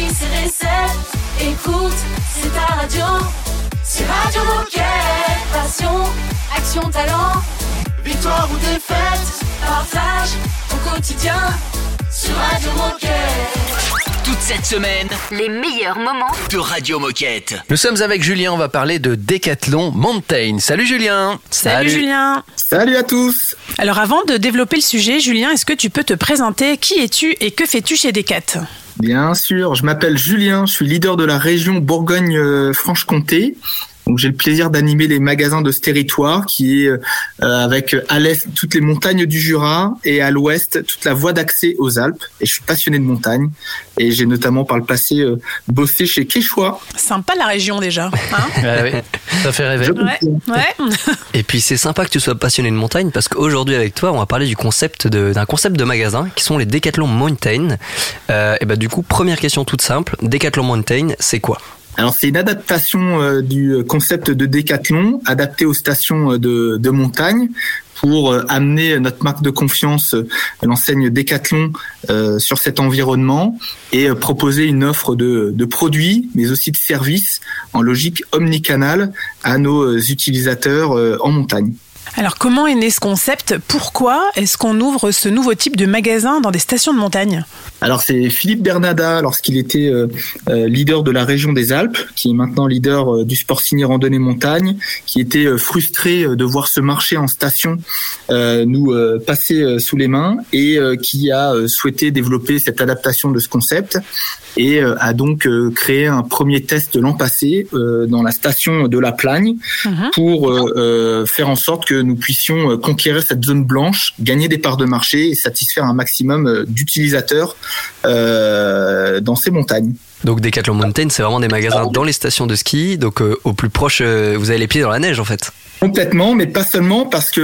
Paris, c'est recette. Écoute, c'est ta radio. C'est Radio Moquette. Passion, action, talent. Victoire ou défaite, partage au quotidien sur Radio Moquette. Toute cette semaine, Les meilleurs moments de Radio Moquette. Nous sommes avec Julien, on va parler de Décathlon Mountain. Salut Julien Salut, Julien. Salut à tous Alors avant de développer le sujet, Julien, est-ce que tu peux te présenter? Qui es-tu et que fais-tu chez Decat Bien sûr, je m'appelle Julien, je suis leader de la région Bourgogne-Franche-Comté. Donc j'ai le plaisir d'animer les magasins de ce territoire qui est euh, avec à l'est toutes les montagnes du Jura et à l'ouest toute la voie d'accès aux Alpes. Et je suis passionné de montagne et j'ai notamment par le passé euh, bossé chez Quechua. Sympa la région déjà. hein Ah oui, ça fait rêver. Ouais. ouais. Et puis c'est sympa que tu sois passionné de montagne parce qu'aujourd'hui avec toi on va parler du concept de- d'un concept de magasin qui sont les Decathlon Mountain. Euh, et bah du coup première question toute simple, Decathlon Mountain c'est quoi? Alors c'est une adaptation euh, du concept de Décathlon adapté aux stations euh, de, montagne pour euh, amener notre marque de confiance, l'enseigne Décathlon, euh, sur cet environnement et proposer une offre de, de produits, mais aussi de services en logique omnicanal à nos utilisateurs en montagne. Alors comment est né ce concept? Pourquoi est-ce qu'on ouvre ce nouveau type de magasin dans des stations de montagne? Alors c'est Philippe Bernada lorsqu'il était euh, euh, leader de la région des Alpes, qui est maintenant leader euh, du sport signé randonnée montagne, qui était euh, frustré de voir ce marché en station nous passer sous les mains et qui a souhaité développer cette adaptation de ce concept et a donc créé un premier test l'an passé dans la station de la Plagne Mhm. pour faire en sorte que nous puissions euh, conquérir cette zone blanche, gagner des parts de marché et satisfaire un maximum euh, d'utilisateurs euh, dans ces montagnes. Donc Decathlon Mountain c'est vraiment des magasins dans les stations de ski, donc euh, au plus proche euh, vous avez les pieds dans la neige en fait. Complètement, mais pas seulement parce que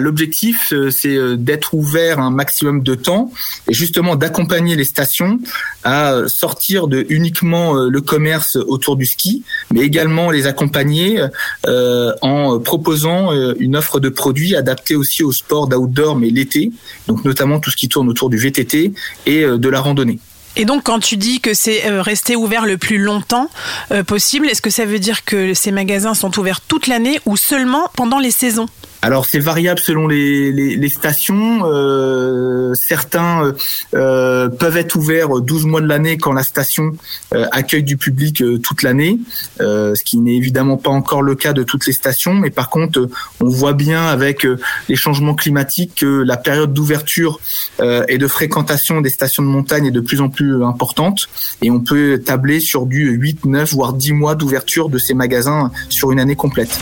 l'objectif euh, c'est d'être ouvert un maximum de temps et justement d'accompagner les stations à sortir de uniquement le commerce autour du ski, mais également les accompagner en proposant une offre de produits adaptés aussi au sport d'outdoor mais l'été, donc notamment tout ce qui tourne autour du VTT et de la randonnée. Et donc quand tu dis que c'est euh, rester ouvert le plus longtemps euh, possible, est-ce que ça veut dire que ces magasins sont ouverts toute l'année ou seulement pendant les saisons? Alors c'est variable selon les, les, les stations. Euh, certains euh, euh, peuvent être ouverts 12 mois de l'année quand la station euh, accueille du public euh, toute l'année, euh, ce qui n'est évidemment pas encore le cas de toutes les stations. Mais par contre, on voit bien avec les changements climatiques que la période d'ouverture et de fréquentation des stations de montagne est de plus en plus importante. Et on peut tabler sur du 8, 9, voire 10 mois d'ouverture de ces magasins sur une année complète.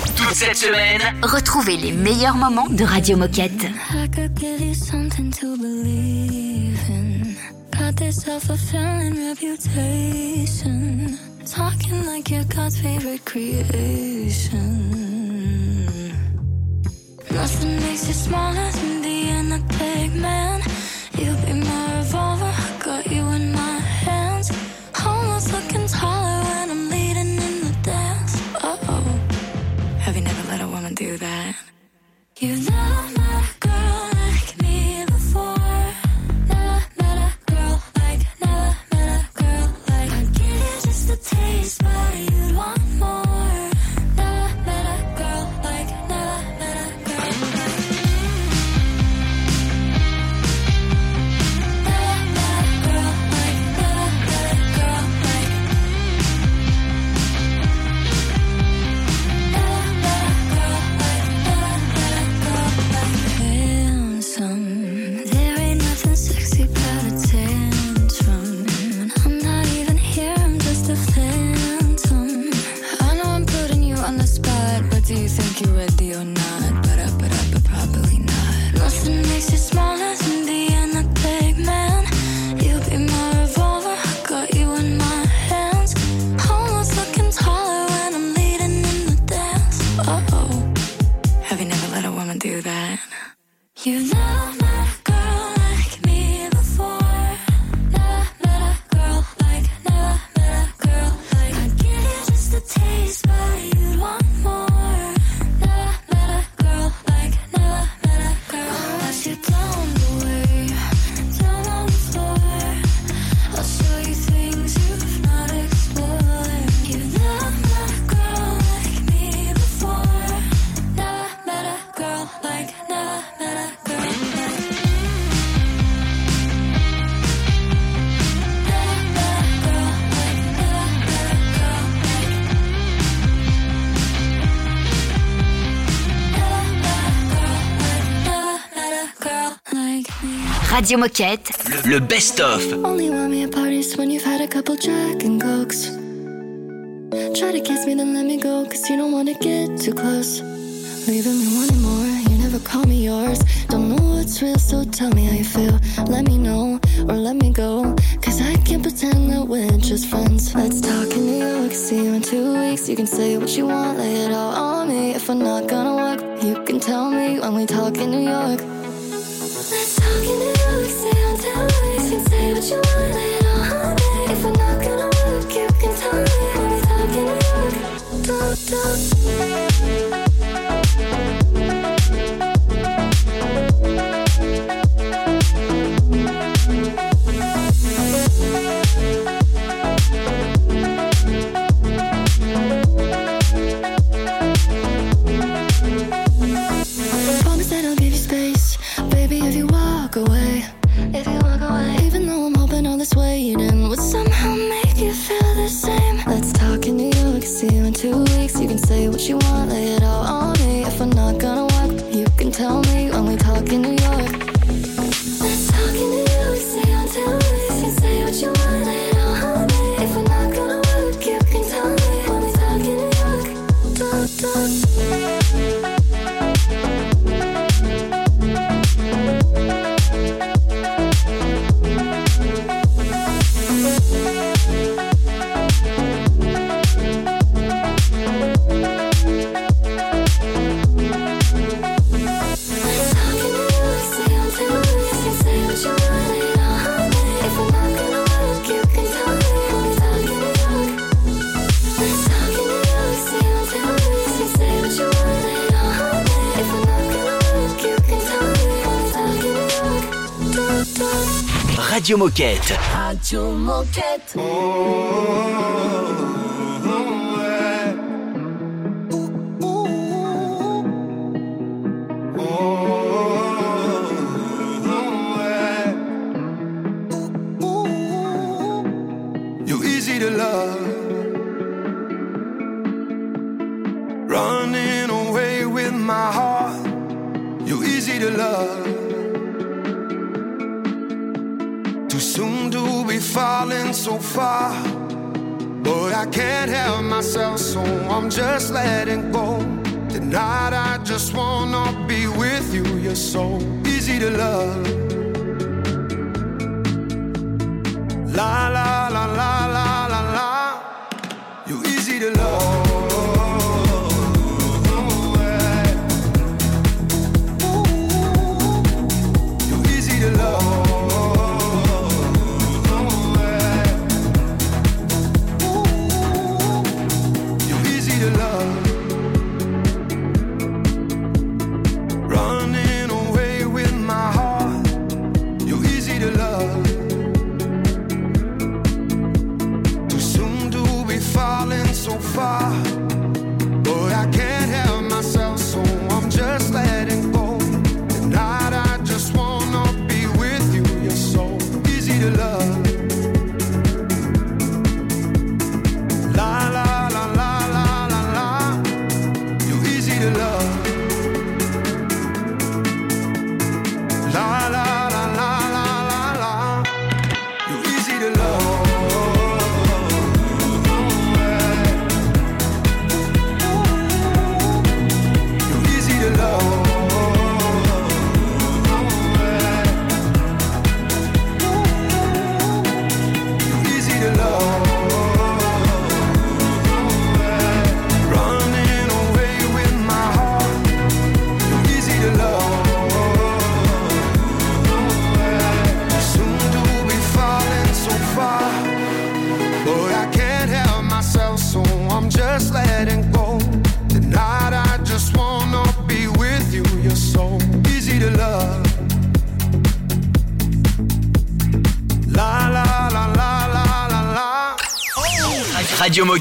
Meilleurs moments de Radio Moquette. Nothing makes you smaller than the inner big man. You be my revolver, got you in my hands. Almost looking taller when I'm leading in the dance. Uh oh. Have you never let a woman do that? Taste, but you'd want You know Radio Moquette. Le, le best-of. Only want me at parties when you've had a couple Jack and Cokes. Try to kiss me, then let me go, cause you don't wanna get too close. Leaving me wanting more, you never call me yours. Don't know what's real, so tell me how you feel. Let me know, or let me go, cause I can't pretend that we're just friends. Let's talk in New York, see you in two weeks. You can say what you want, lay it all on me. If I'm not gonna work, you can tell me when we talk in New York. Let's talk in New York, don't. Radio Moquette. Radio Moquette. You're easy to love. Running away with my heart. You're easy to love. Falling so far. But I can't help myself, so I'm just letting go. Tonight I just wanna be with you. You're so easy to love. La la la la la la la. You're easy to love.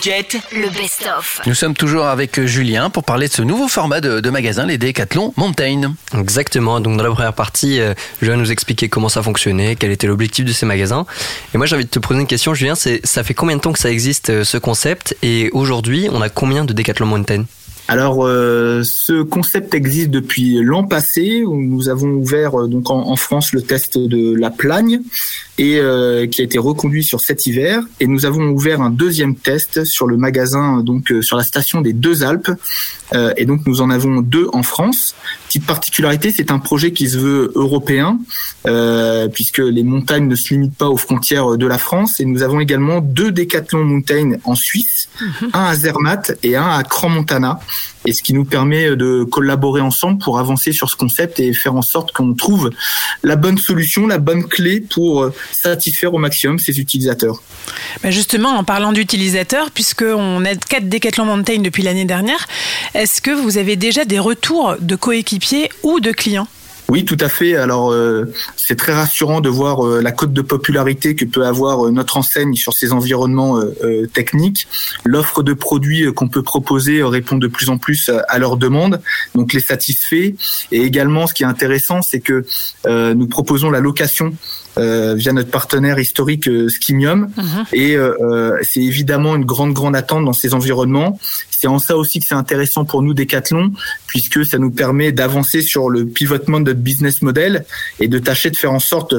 Moquette. Le best-of. Nous sommes toujours avec Julien pour parler de ce nouveau format de, de magasin, les Décathlon Mountain. Exactement. Donc dans la première partie, euh, Julien nous expliquer comment ça fonctionnait, quel était l'objectif de ces magasins. Et moi j'ai envie de te poser une question, Julien. C'est ça fait combien de temps que ça existe euh, ce concept? Et aujourd'hui, on a combien de Decathlon Mountain? Alors, euh, ce concept existe depuis l'an passé où nous avons ouvert euh, donc en, en France le test de la Plagne et euh, qui a été reconduit sur cet hiver. Et nous avons ouvert un deuxième test sur le magasin donc euh, sur la station des Deux Alpes. Euh, et donc nous en avons deux en France. Petite particularité, c'est un projet qui se veut européen euh, puisque les montagnes ne se limitent pas aux frontières de la France. Et nous avons également deux décathlons mountain en Suisse, un à Zermatt et un à Crans-Montana. Et ce qui nous permet de collaborer ensemble pour avancer sur ce concept et faire en sorte qu'on trouve la bonne solution, la bonne clé pour satisfaire au maximum ses utilisateurs. Justement, en parlant d'utilisateurs, puisqu'on a quatre Decathlon Mountain depuis l'année dernière, est-ce que vous avez déjà des retours de coéquipiers ou de clients? Oui, tout à fait. Alors, euh, c'est très rassurant de voir euh, la cote de popularité que peut avoir euh, notre enseigne sur ces environnements euh, euh, techniques. L'offre de produits qu'on peut proposer répond de plus en plus à- à leurs demandes, donc les satisfait. Et également, ce qui est intéressant, c'est que euh, nous proposons la location euh, via notre partenaire historique euh, Skimium. Et euh, euh, c'est évidemment une grande, grande attente dans ces environnements. C'est en ça aussi que c'est intéressant pour nous, Decathlon, puisque ça nous permet d'avancer sur le pivotement de notre business model et de tâcher de faire en sorte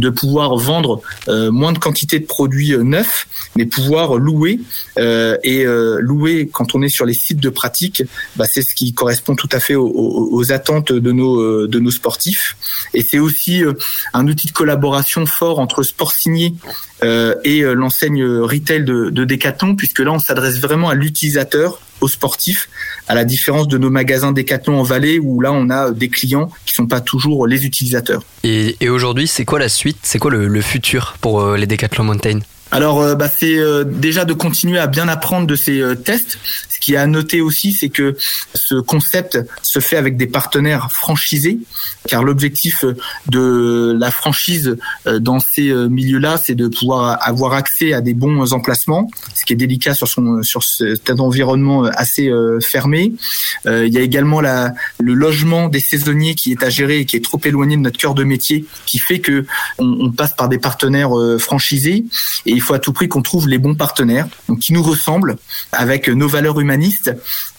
de pouvoir vendre euh, moins de quantité de produits euh, neufs, mais pouvoir louer. Euh, et euh, louer, quand on est sur les sites de pratique, bah, c'est ce qui correspond tout à fait aux, aux- attentes de nos, euh, de nos sportifs. Et c'est aussi un outil de collaboration fort entre Sport Signé et l'enseigne retail de, de Decathlon, puisque là, on s'adresse vraiment à l'utilisateur, aux sportifs, à la différence de nos magasins Decathlon en Valais, où là, on a des clients qui sont pas toujours les utilisateurs. Et, et aujourd'hui, c'est quoi la suite? C'est quoi le, le futur pour euh, les Decathlon Mountain? Alors, euh, bah, c'est euh, déjà de continuer à bien apprendre de ces tests. Ce qui est à noter aussi, c'est que ce concept se fait avec des partenaires franchisés, car l'objectif de la franchise euh, dans ces euh, milieux-là, c'est de pouvoir avoir accès à des bons emplacements, ce qui est délicat sur son sur cet environnement assez euh, fermé. Il y a également le logement des saisonniers qui est à gérer et qui est trop éloigné de notre cœur de métier, qui fait que on, on passe par des partenaires franchisés et il faut à tout prix qu'on trouve les bons partenaires, donc qui nous ressemblent, avec nos valeurs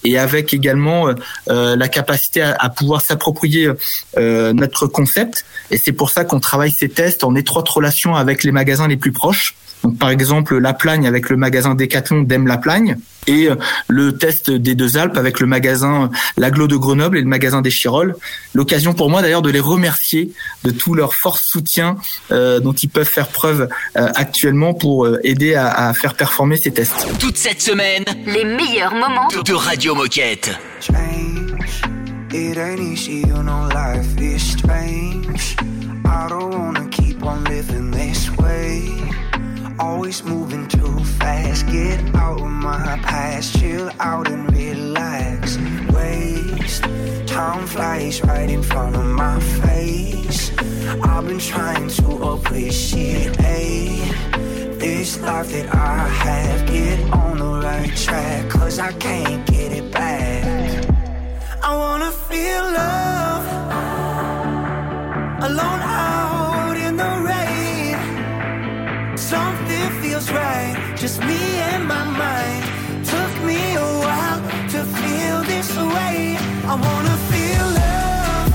et avec également euh, euh, la capacité à, à pouvoir s'approprier euh, notre concept. Et c'est pour ça qu'on travaille ces tests en étroite relation avec les magasins les plus proches. Donc par exemple La Plagne avec le magasin Decathlon d'Aime La Plagne et euh, le test des deux Alpes avec le magasin euh, L'Aglo de Grenoble et le magasin des Chirolles. L'occasion pour moi d'ailleurs de les remercier de tout leur fort soutien euh, dont ils peuvent faire preuve euh, actuellement pour euh, aider à, à faire performer ces tests. Toute cette semaine Les meilleurs moments de, de Radio Moquette. change. Always moving too fast. Get out of my past, chill out and relax. Waste time flies right in front of my face. I've been trying to appreciate eh, this life that I have. Get on the right track, cause I can't get it back. I wanna feel love alone out feels right, just me and my mind. Took me a while to feel this way. I wanna feel love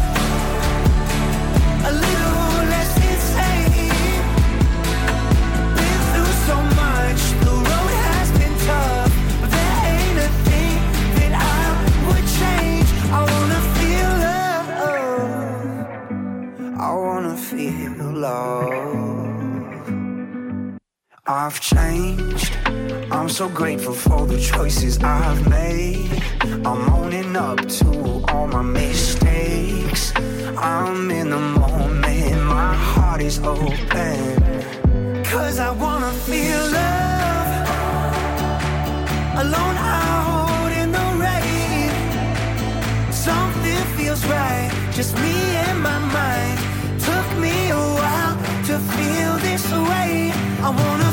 a little less insane. Been through so much, the road has been tough, but there ain't a thing that I would change. I wanna feel love. I wanna feel love. I've changed. I'm so grateful for the choices I've made. I'm owning up to all my mistakes. I'm in the moment, my heart is open. Cause I wanna feel love alone out in the rain. Something feels right, just me and my mind. Took me a while to feel this way. I wanna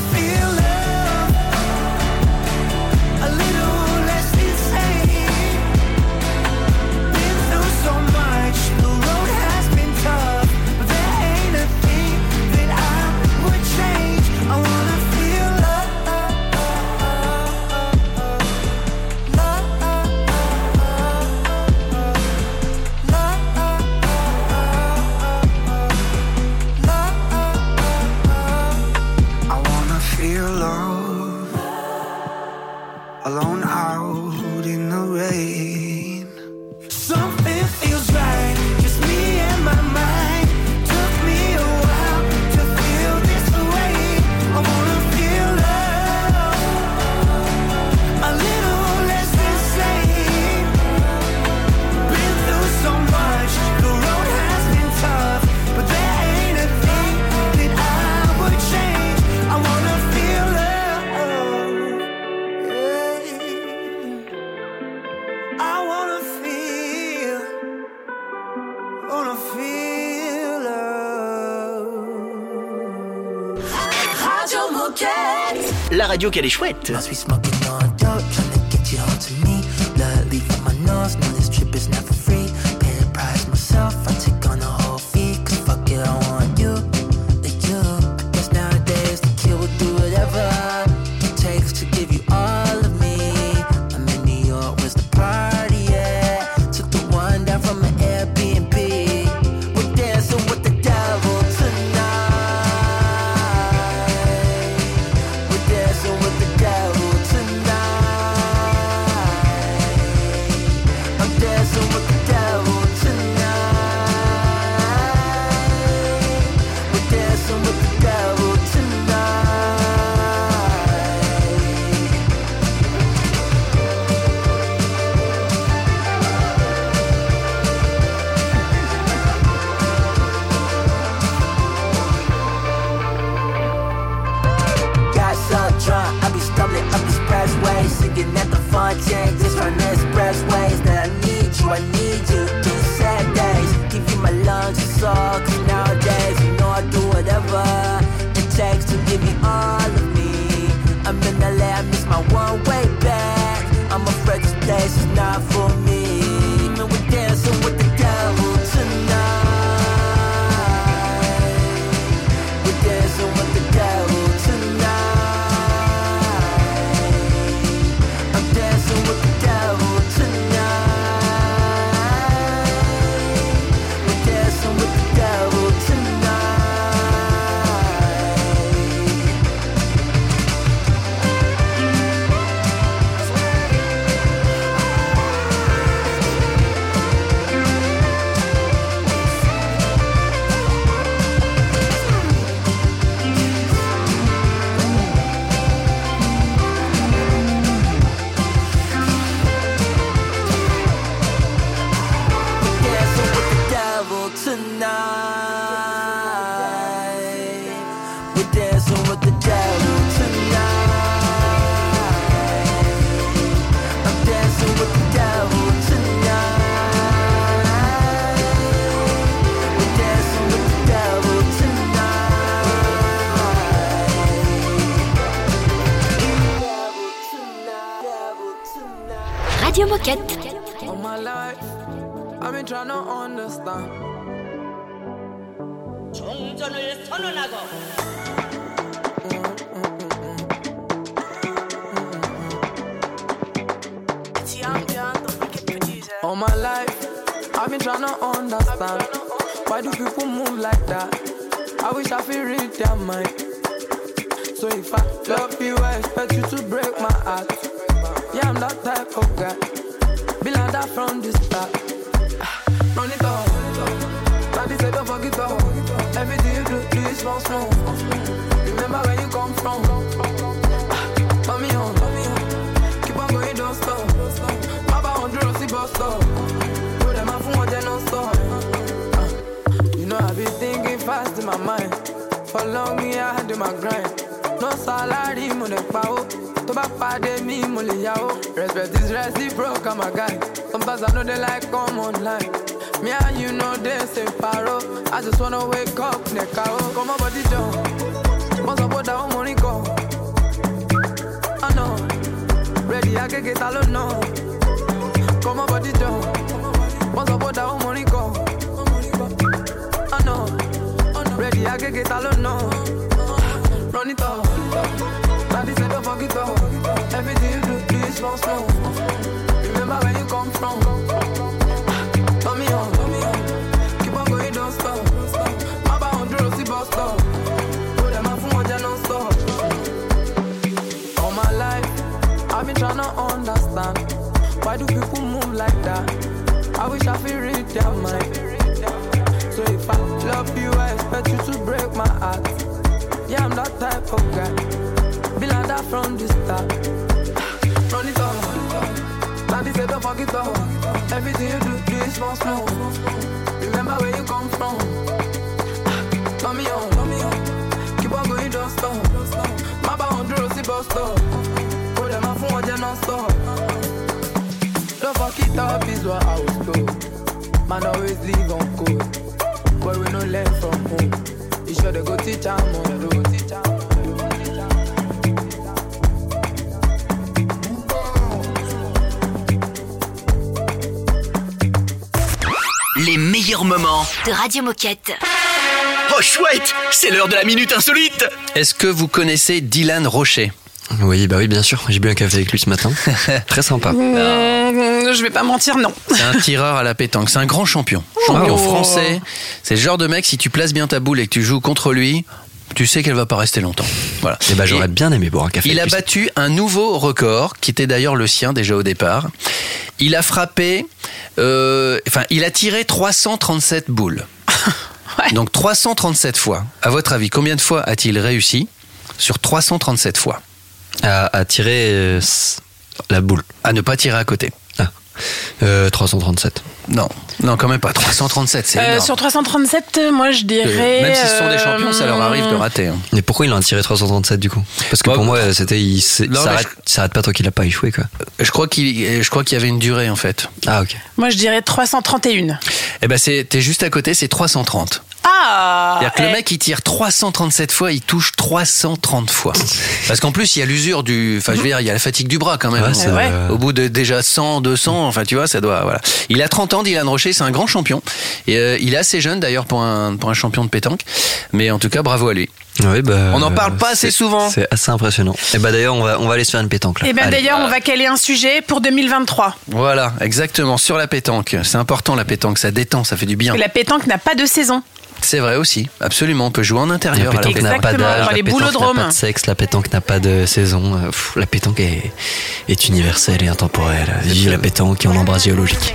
radio qu'elle est chouette. tonight. Radio Moquette. All my life, I've been trying to understand. 정전을 선언하고 All my life, I've been trying to understand. Why do people move like that? I wish I could read their mind. So if I love you, I expect you to break my heart. Yeah, I'm that type of guy. Like that from the start. Ah, Run it up. Daddy said don't forget up. Everything you do, do is small, small. Remember where you come from. Ah, Turn me on. Keep on going, don't stop. Baba on the Rossi bus stop. Put them out for don't stop. Ah, You know I be thinking fast in my mind. For long me I had in my grind. No salary, mo lè. Tó bá pàdé mi, mo lè. Respect is reciprocal, a guy. Sometimes I know they like come online. Me and you know they say paro. I just wanna wake up, neka ó. Come on, body jump. Wọ́n sọ pé ó dáwọ́ mo rí kọ́. I know. Ready, agége ta ló. Come on, body jump. Wọ́n sọ pé ó dáwọ́ mo kọ́. I. Ready, agége ta ló ná. Run it up. Up. Everything you do, do small, small. Remember where you come from. Turn me on. Keep on going, don't stop. Baba on the Rossi bus stop. Put them out for one, non stop. All my life, I've been trying to understand. Why do people move like that? I wish I could read their mind. So if I love you, I expect you to break my heart. Yeah, I'm that type of guy. Be like that from the start. Run it up. Daddy said don't forget up. Everything you do, do is small, small. Remember where you come from. Turn me on. Keep on going, don't stop. Baba on the Rossi bus stop. Put them out for one, non stop. Don't fuck it up is what I was told. Man always leave on code. But we no learn from home. You sure they go teach am on road. Moments. de Radio Moquette. Oh chouette, c'est l'heure de la minute insolite. Est-ce que vous connaissez Dylan Rocher? Oui, bah oui, bien sûr. J'ai bu un café avec lui ce matin. Très sympa. Mmh, je vais pas mentir, non. C'est un tireur à la pétanque. C'est un grand champion. Champion Oh. français. C'est le genre de mec, si tu places bien ta boule et que tu joues contre lui, tu sais qu'elle va pas rester longtemps. Voilà. Et bah j'aurais Et bien aimé boire un café il a battu un nouveau record, qui était d'ailleurs le sien déjà au départ. Il a frappé, euh, enfin, il a tiré 337 boules. Donc 337 fois. À votre avis, combien de fois a-t-il réussi sur 337 fois? À, à tirer euh, la boule. À ne pas tirer à côté. Ah. Euh, 337. Non, non, quand même pas. 337, c'est Euh, sur 337, moi je dirais. Même si ce sont des euh, champions, ça leur arrive de rater. hein. Mais pourquoi il en a tiré 337 du coup? Parce que Bah, pour moi, c'était. Il s'est- non, ça mais arrête, ça arrête pas tant qu'il a pas échoué quoi. Je crois qu'il, je crois qu'il y avait une durée en fait. Ah ok. Moi je dirais 331. Eh ben c'est, t'es juste à côté, c'est 330. Ah C'est-à-dire que le eh, mec il tire 337 fois, il touche 330 fois. Parce qu'en plus il y a l'usure du, enfin je veux dire il y a la fatigue du bras quand même. Ouais, c'est- ouais. Au bout de déjà 100, 200, enfin tu vois ça doit, voilà. Il a 30 ans, Dylan Rocher, c'est un grand champion. Et euh, il est assez jeune d'ailleurs pour un pour un champion de pétanque. Mais en tout cas bravo à lui. Oui, bah, On n'en parle pas assez souvent. C'est assez impressionnant. Et bah d'ailleurs, on va, on va aller se faire une pétanque là. Eh bien Allez. d'ailleurs, on va caler un sujet pour 2023. Voilà, exactement sur la pétanque. C'est important la pétanque, ça détend, ça fait du bien. Et la pétanque n'a pas de saison. C'est vrai aussi, absolument. On peut jouer en intérieur. la pétanque n'a pas d'âge, dans la les pétanque n'a boulodromes. pas de sexe, la pétanque n'a pas de saison. Euh, pff, La pétanque est, est universelle et intemporelle. Vive la pétanque et on embrasse géologique.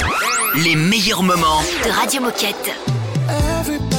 Les meilleurs moments. De Radio Moquette.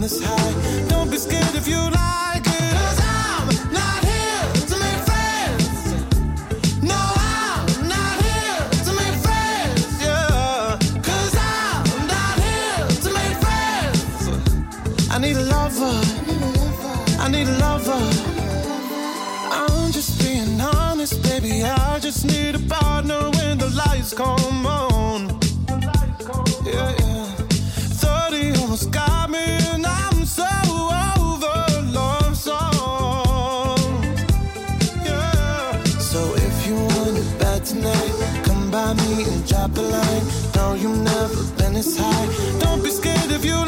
Don't be scared if you like it. Cause I'm not here to make friends. No, I'm not here to make friends. Yeah. Cause I'm not here to make friends. I need a lover. I need a lover. I'm just being honest, baby. I just need a partner when the lights come on. Me and drop a line. No, you've never been this high. Don't be scared if you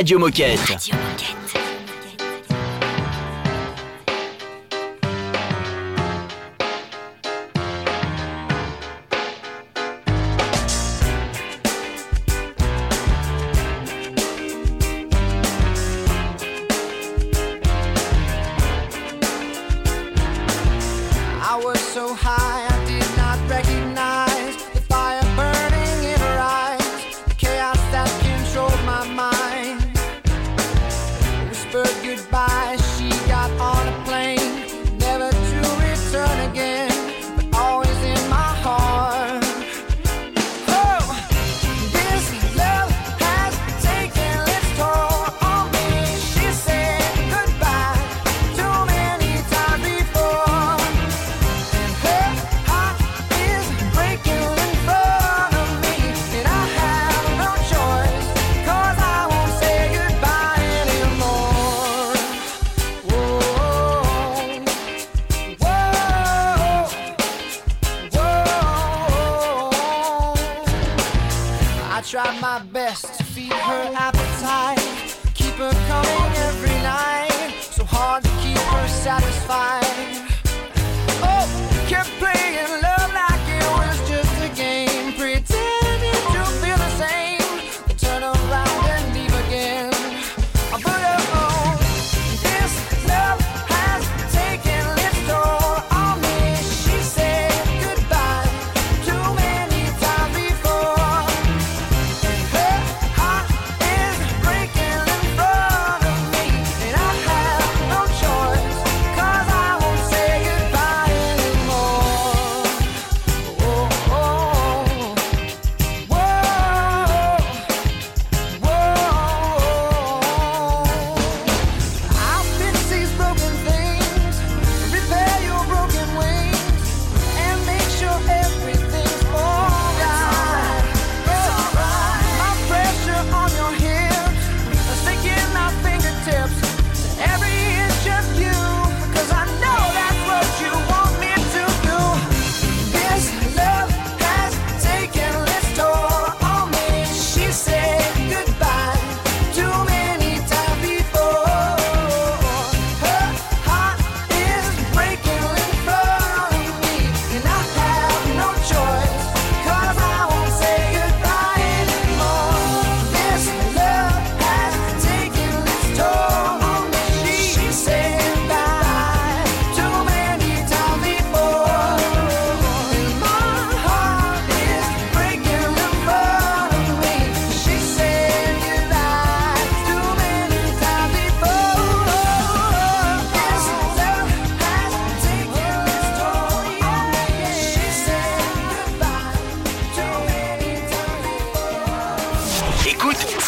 Radio Moquette.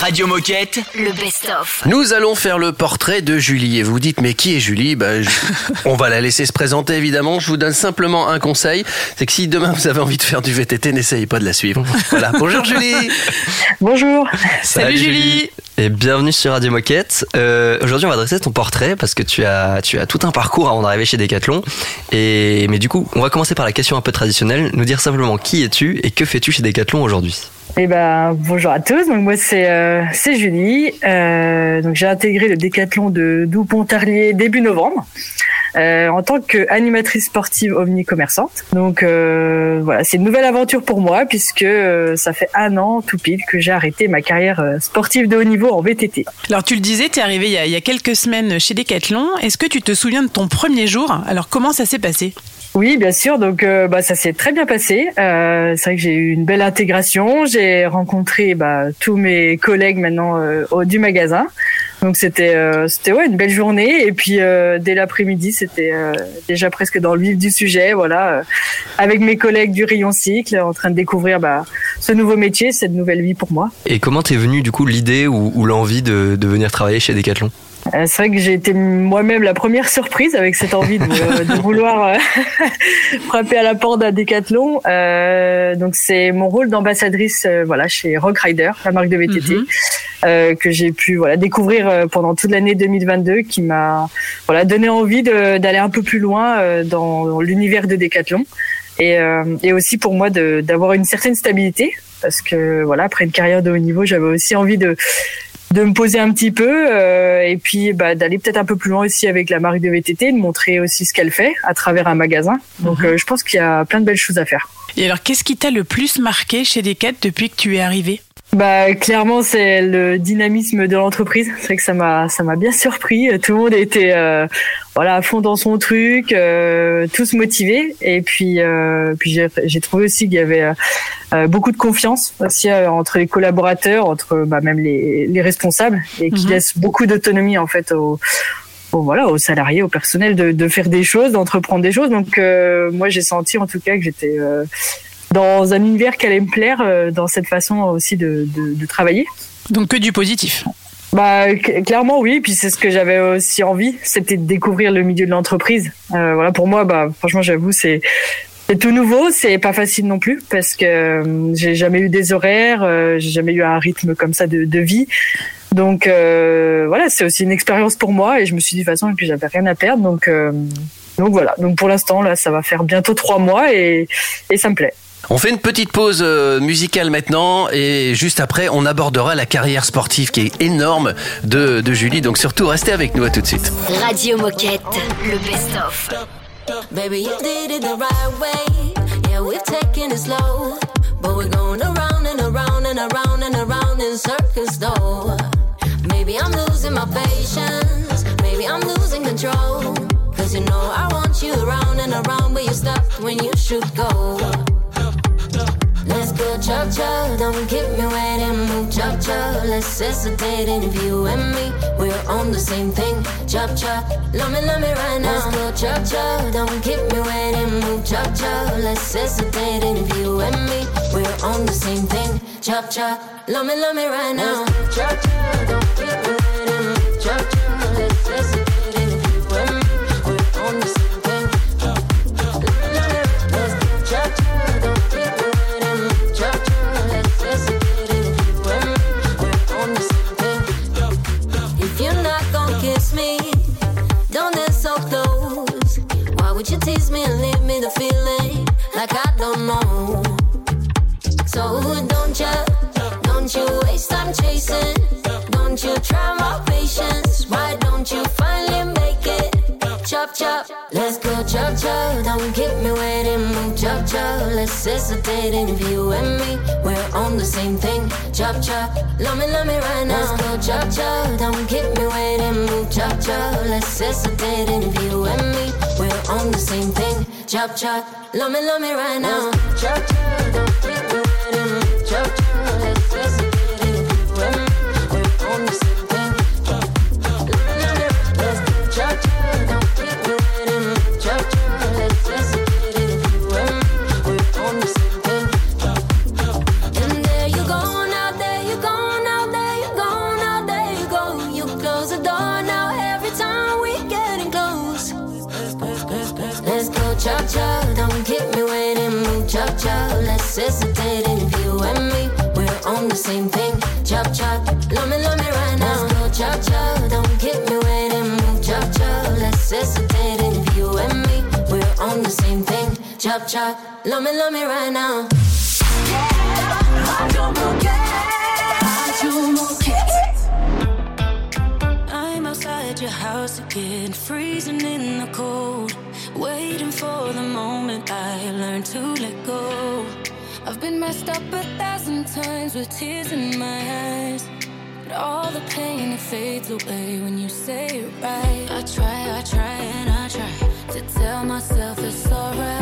Radio Moquette. Le best-of. Nous allons faire le portrait de Julie. Et vous dites, mais qui est Julie? Ben, je- On va la laisser se présenter, évidemment. Je vous donne simplement un conseil. C'est que si demain vous avez envie de faire du VTT, n'essayez pas de la suivre. Voilà. Bonjour Julie. Bonjour. Et bienvenue sur Radio Moquette. Euh, Aujourd'hui, on va dresser ton portrait parce que tu as, tu as tout un parcours avant d'arriver chez Decathlon. Et, mais du coup, on va commencer par la question un peu traditionnelle. Nous dire simplement qui es-tu et que fais-tu chez Decathlon aujourd'hui? Eh ben, bonjour à tous. Donc moi c'est euh, c'est Julie. Euh, donc j'ai intégré le décathlon de Doux-Pontarlier début novembre. euh, en tant qu'animatrice sportive omnicommerçante. Donc euh, voilà, c'est une nouvelle aventure pour moi puisque euh, ça fait un an tout pile que j'ai arrêté ma carrière euh, sportive de haut niveau en VTT. Alors tu le disais, tu es arrivé il y, a, il y a quelques semaines chez Decathlon. Est-ce que tu te souviens de ton premier jour? Alors comment ça s'est passé? Oui, bien sûr. Donc, euh, bah, ça s'est très bien passé. Euh, c'est vrai que j'ai eu une belle intégration. J'ai rencontré bah, tous mes collègues maintenant euh, au, du magasin. Donc, c'était euh, c'était ouais une belle journée. Et puis euh, dès l'après-midi, c'était déjà presque dans le vif du sujet. Voilà, avec mes collègues du rayon cycle, en train de découvrir bah, ce nouveau métier, cette nouvelle vie pour moi. Et comment t'es venue du coup l'idée ou, ou l'envie de, de venir travailler chez Decathlon? C'est vrai que j'ai été moi-même la première surprise avec cette envie de, de vouloir euh, frapper à la porte d'un décathlon. Euh, donc c'est mon rôle d'ambassadrice euh, voilà chez Rock Rider, la marque de VTT, euh, que j'ai pu voilà découvrir euh, pendant toute l'année 2022, qui m'a voilà donné envie d'aller un peu plus loin euh, dans, dans l'univers de décathlon et, euh, et aussi pour moi d'avoir une certaine stabilité parce que voilà après une carrière de haut niveau, j'avais aussi envie de de me poser un petit peu euh, et puis bah, d'aller peut-être un peu plus loin aussi avec la marque de VTT, de montrer aussi ce qu'elle fait à travers un magasin. Donc euh, je pense qu'il y a plein de belles choses à faire. Et alors qu'est-ce qui t'a le plus marqué chez Decat depuis que tu es arrivé Bah clairement c'est le dynamisme de l'entreprise. C'est vrai que ça m'a ça m'a bien surpris. Tout le monde était euh, voilà à fond dans son truc, euh, tous motivés. Et puis euh, puis j'ai j'ai trouvé aussi qu'il y avait euh, euh, beaucoup de confiance aussi euh, entre les collaborateurs, entre bah, même les, les responsables, et qui Mhm. laisse beaucoup d'autonomie en fait aux, aux, voilà aux salariés, au personnel de, de faire des choses, d'entreprendre des choses. Donc euh, moi j'ai senti en tout cas que j'étais euh, dans un univers qui allait me plaire, euh, dans cette façon aussi de, de, de travailler. Donc que du positif. Bah cl- clairement oui, puis c'est ce que j'avais aussi envie, c'était de découvrir le milieu de l'entreprise. Euh, voilà pour moi, bah franchement j'avoue c'est c'est tout nouveau, c'est pas facile non plus parce que euh, j'ai jamais eu des horaires, euh, j'ai jamais eu un rythme comme ça de, de vie. Donc euh, voilà, c'est aussi une expérience pour moi et je me suis dit de toute façon que j'avais rien à perdre. Donc euh, donc voilà. Donc pour l'instant là, ça va faire bientôt trois mois et et ça me plaît. On fait une petite pause euh, musicale maintenant et juste après, on abordera la carrière sportive qui est énorme de, de Julie. Donc surtout, restez avec nous à tout de suite. Radio Moquette, le best-of. Baby, you did it the right way. Yeah, we've taken it slow. But we're going around and around and around and around in circles, though. Maybe I'm losing my patience. Maybe I'm losing control. Cause you know I want you around and around, but you stopped when you should go. Go chop chop, don't keep me waiting. Move chop chop, let's hesitate. If you and me, we're on the same thing. Chop chop, love me, love me right now. Let's go chop chop, don't keep me waiting. Move chop chop, let's hesitate. If you and me, we're on the same thing. Chop chop, love me, love me right now. Chop chop, don't keep me move chop chop. Let's hesitate if you and me, we're on the same thing. Chop chop, love me, love me right now. Let's go chop chop. Don't keep me waiting, move chop chop. Let's hesitate if you and me, we're on the same thing. Chop chop, love me, love me right now. Chop chop, don't keep me waiting, chop chop. chop, chop. Love me, love me right now. I'm outside your house again, freezing in the cold. Waiting for the moment I learn to let go. I've been messed up a thousand times with tears in my eyes. But all the pain it fades away when you say it right. I try, I try, and I try to tell myself it's alright.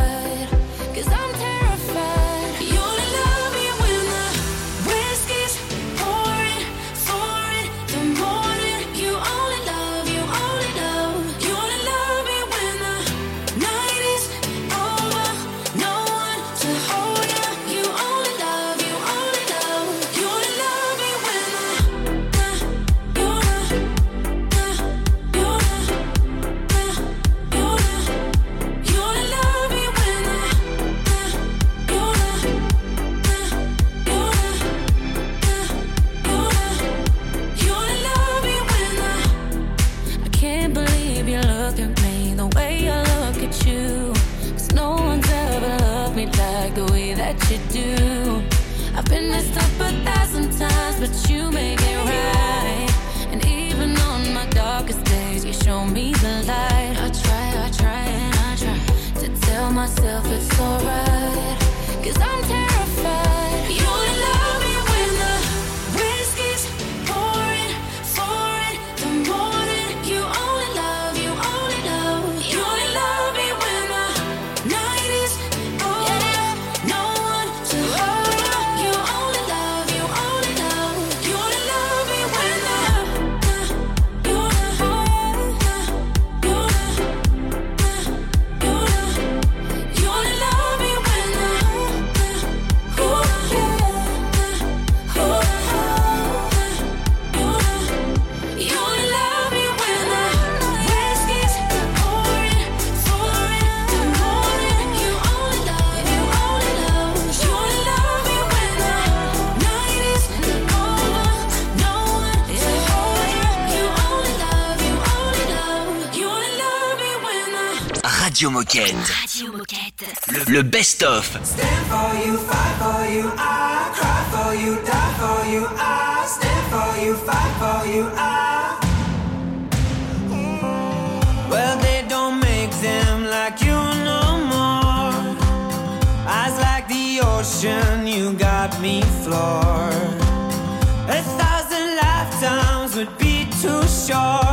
Radio Moquette. Radio Moquette. Le, le best-of. Stand for you, fight for you, I cry for you, die for you, I stand for you, fight for you, I. Well, they don't make them like you no more. Eyes like the ocean, you got me floored. A thousand lifetimes would be too short.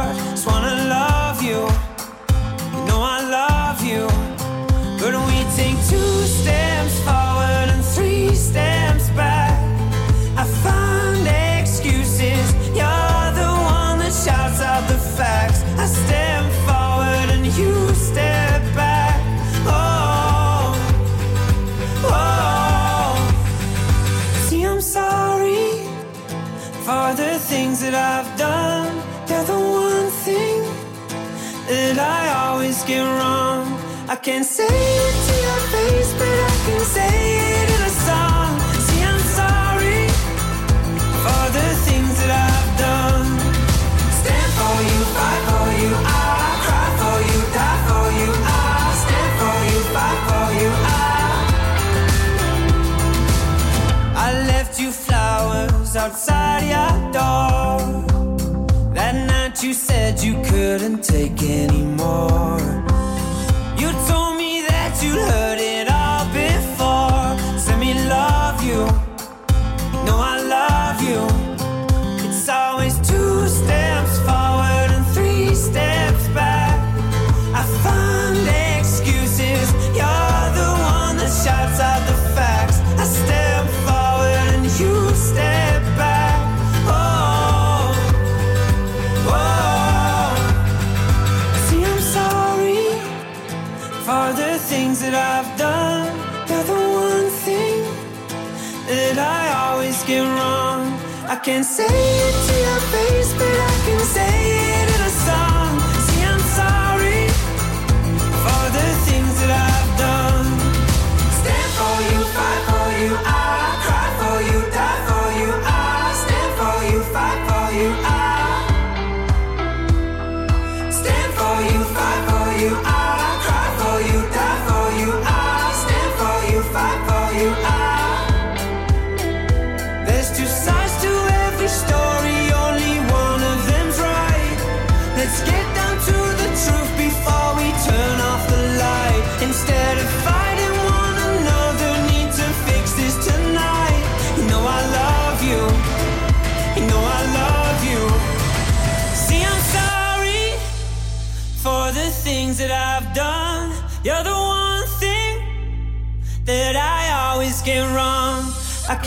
get wrong. I can't say it to your face, but I can say it in a song. See, I'm sorry for the things that I've done. Stand for you, fight for you, I cry for you, die for you, I stand for you, fight for you, I. I left you flowers outside your door. That night you said you couldn't take anymore. can say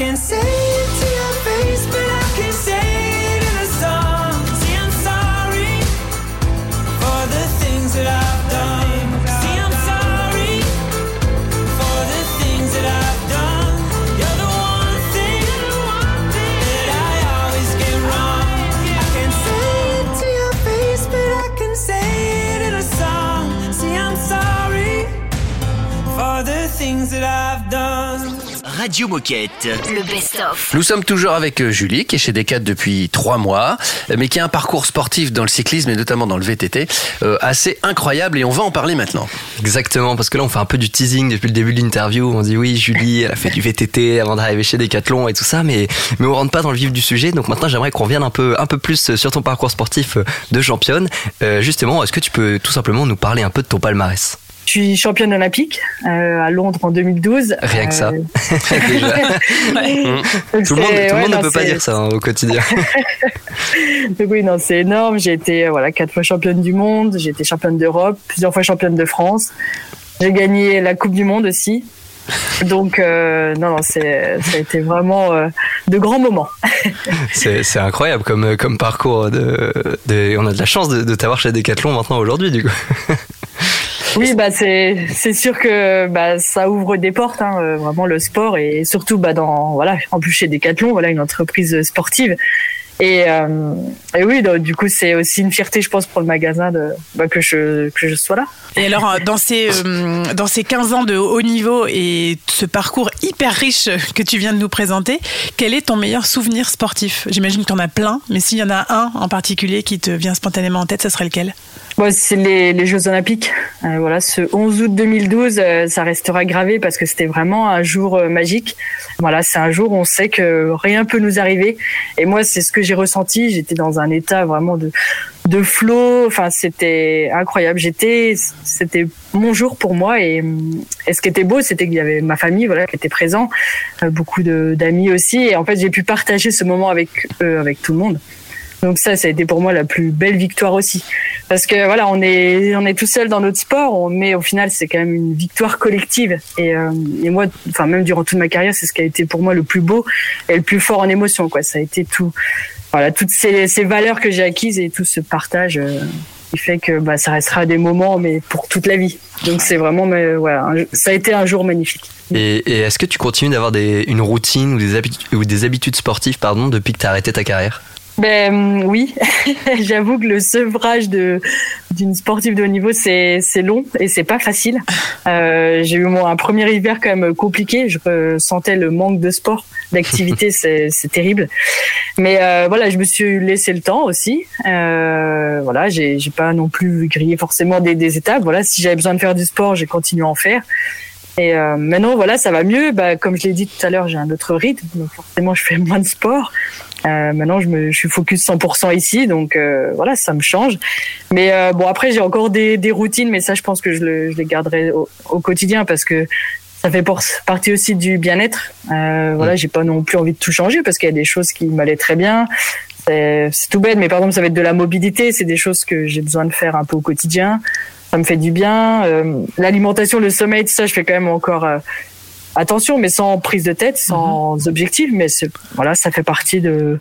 can say Radio Moquette. Le best-of. Nous sommes toujours avec euh, Julie, qui est chez Decat depuis trois mois, euh, mais qui a un parcours sportif dans le cyclisme et notamment dans le VTT euh, assez incroyable et on va en parler maintenant. Exactement, parce que là on fait un peu du teasing depuis le début de l'interview. On dit oui, Julie, elle a fait du VTT avant d'arriver chez Decathlon et tout ça, mais mais on rentre pas dans le vif du sujet. Donc maintenant j'aimerais qu'on revienne un peu un peu plus sur ton parcours sportif de championne. Euh, justement, est-ce que tu peux tout simplement nous parler un peu de ton palmarès? Je suis championne olympique euh, à Londres en 2012. Rien que ça. Euh, Déjà. Ouais. Tout le monde, C'est- tout le ouais, monde non, ne peut pas dire ça hein, au quotidien. Donc oui, non, c'est énorme. J'ai été euh, voilà quatre fois championne du monde. J'ai été championne d'Europe, plusieurs fois championne de France. J'ai gagné la Coupe du Monde aussi. Donc euh, non, non, c'est ça a été vraiment euh, de grands moments. C'est c'est incroyable comme, comme parcours. De, de- on a de la chance de, de t'avoir chez Decathlon maintenant aujourd'hui, du coup. Oui, bah c'est c'est sûr que bah ça ouvre des portes, hein, euh, vraiment le sport et surtout bah dans voilà en plus chez Decathlon, voilà une entreprise sportive. Et, euh, et oui, donc, du coup c'est aussi une fierté, je pense, pour le magasin de bah, que je que je sois là. Et alors, euh, dans ces, euh, dans ces 15 ans de haut niveau et ce parcours hyper riche que tu viens de nous présenter, quel est ton meilleur souvenir sportif? J'imagine que tu en as plein, mais s'il y en a un en particulier qui te vient spontanément en tête, ce serait lequel? Moi, c'est les, les Jeux Olympiques. Euh, voilà, ce 11 août 2012, euh, ça restera gravé parce que c'était vraiment un jour euh, magique. Voilà, c'est un jour où on sait que rien peut nous arriver. Et moi, c'est ce que j'ai ressenti. J'étais dans un état vraiment de de flow. Enfin, c'était incroyable. J'étais, c'était mon jour pour moi. Et, et ce qui était beau, c'était qu'il y avait ma famille, voilà, qui était présent, euh, beaucoup d'amis aussi. Et en fait, j'ai pu partager ce moment avec eux, avec tout le monde. Donc ça, ça a été pour moi la plus belle victoire aussi, parce que voilà, on est on est tout seul dans notre sport, mais au final, c'est quand même une victoire collective. Et, euh, et moi, enfin même durant toute ma carrière, c'est ce qui a été pour moi le plus beau et le plus fort en émotion. Quoi, ça a été tout, voilà, toutes ces, valeurs que j'ai acquises et tout ce partage. euh, qui fait que bah, ça restera des moments, mais pour toute la vie. Donc c'est vraiment, mais, voilà, ça a été un jour magnifique. Et, est-ce que tu continues d'avoir une routine ou des, ou des habitudes sportives pardon, depuis que tu as arrêté ta carrière? Ben oui, j'avoue que le sevrage de d'une sportive de haut niveau c'est c'est long et c'est pas facile. Euh, j'ai eu moi un premier hiver quand même compliqué. Je ressentais le manque de sport, d'activité, c'est c'est terrible. Mais euh, voilà, je me suis laissé le temps aussi. Euh, voilà, j'ai j'ai pas non plus grillé forcément des, des étapes. Voilà, si j'avais besoin de faire du sport, j'ai continué à en faire. Et euh, maintenant, voilà, ça va mieux. Bah, comme je l'ai dit tout à l'heure, j'ai un autre rythme, donc forcément, je fais moins de sport. Euh, maintenant, je, me, je suis focus 100% ici, donc euh, voilà, ça me change. Mais euh, bon, après, j'ai encore des, des routines, mais ça, je pense que je, le, je les garderai au, au quotidien parce que ça fait partie aussi du bien-être. Euh, voilà, j'ai pas non plus envie de tout changer parce qu'il y a des choses qui m'allaient très bien. C'est c'est tout bête, mais par exemple, ça va être de la mobilité. C'est des choses que j'ai besoin de faire un peu au quotidien. Ça me fait du bien. Euh, L'alimentation, le sommeil, tout ça, je fais quand même encore euh, attention, mais sans prise de tête, sans objectif. Mais voilà, ça fait partie de.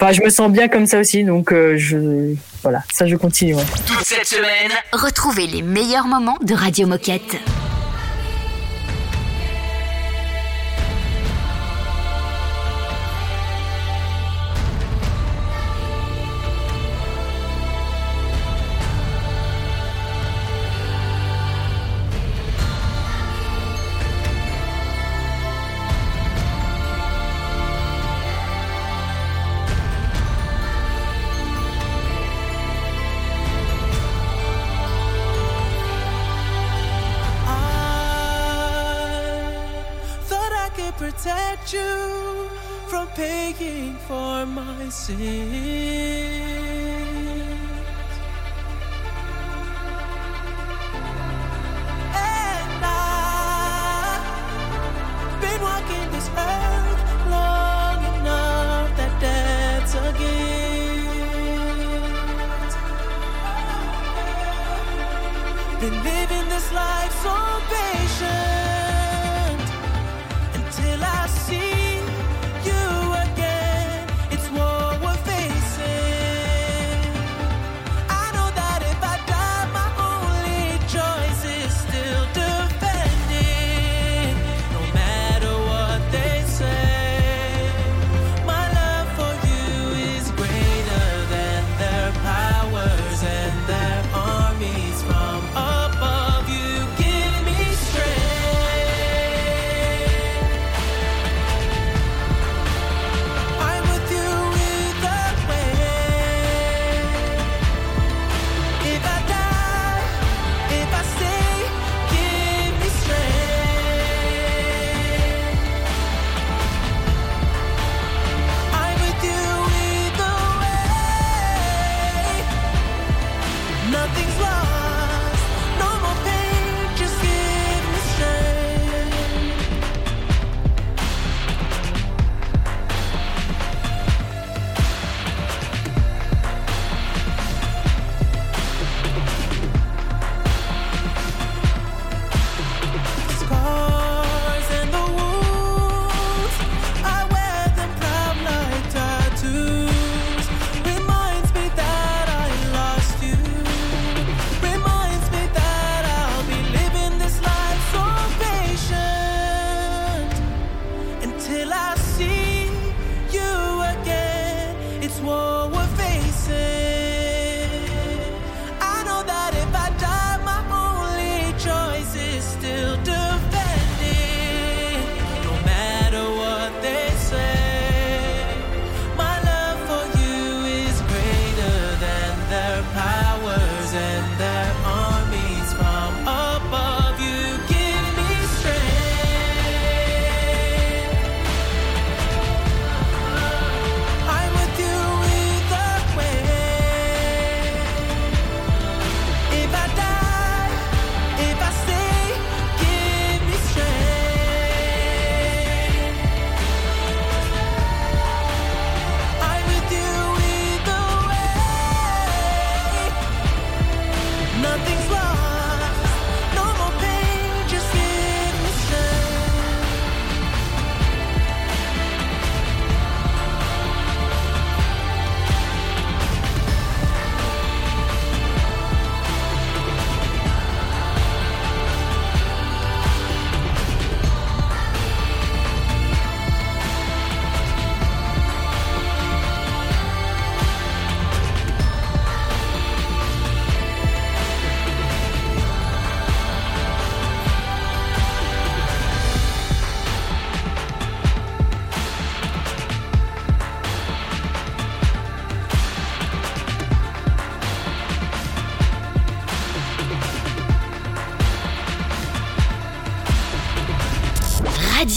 Enfin, je me sens bien comme ça aussi, donc euh, je voilà, ça je continue. ouais. Toute cette semaine, Retrouvez les meilleurs moments de Radio Moquette. For my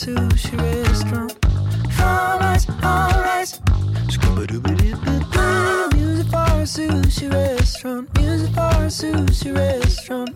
sushi restaurant. All rights, all rights. Scuba dooba Music for a sushi restaurant. Music for a sushi restaurant.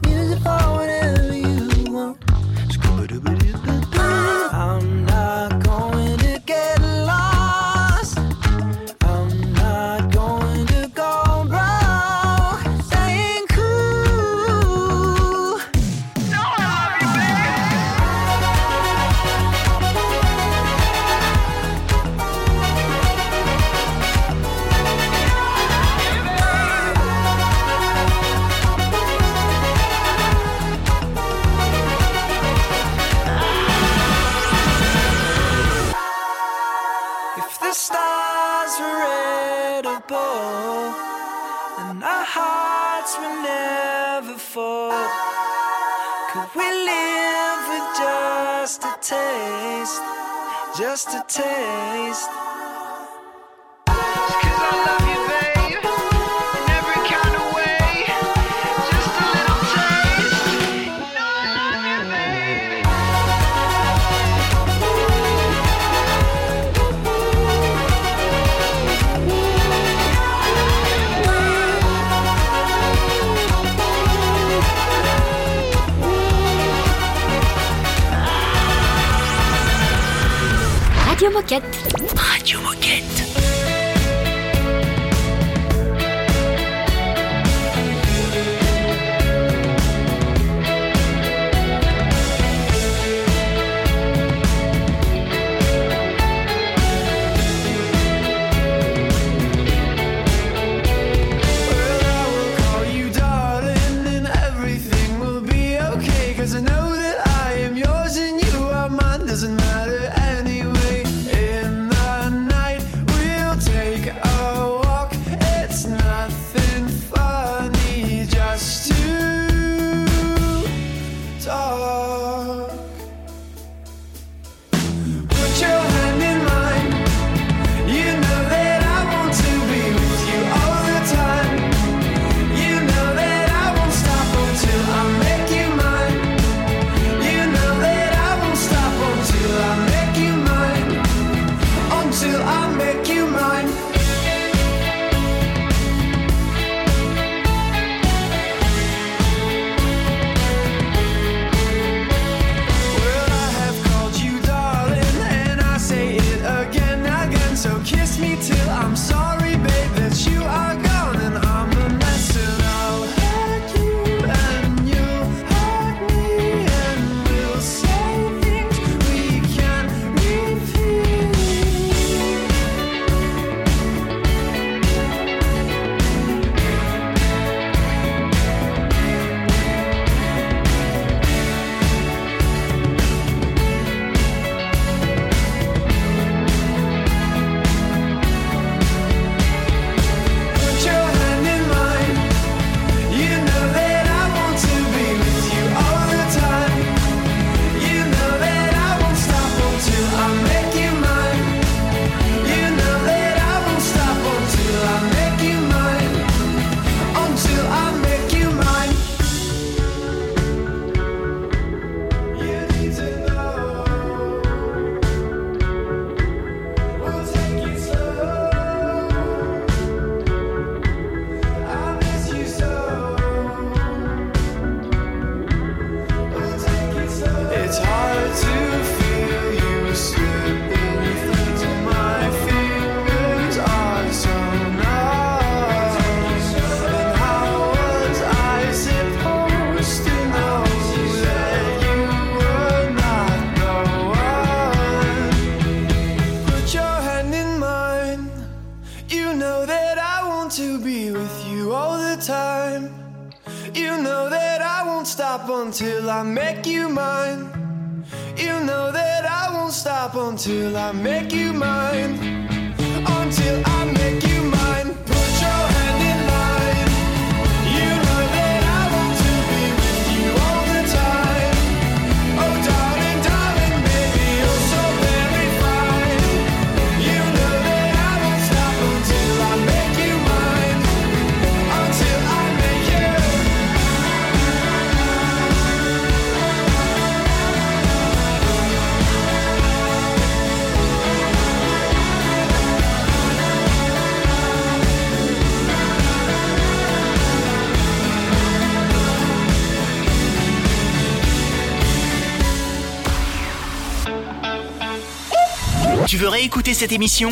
Cette émission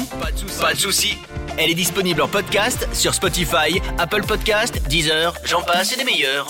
Pas de souci. Elle est disponible en podcast sur Spotify, Apple Podcast, Deezer, j'en passe et des meilleurs.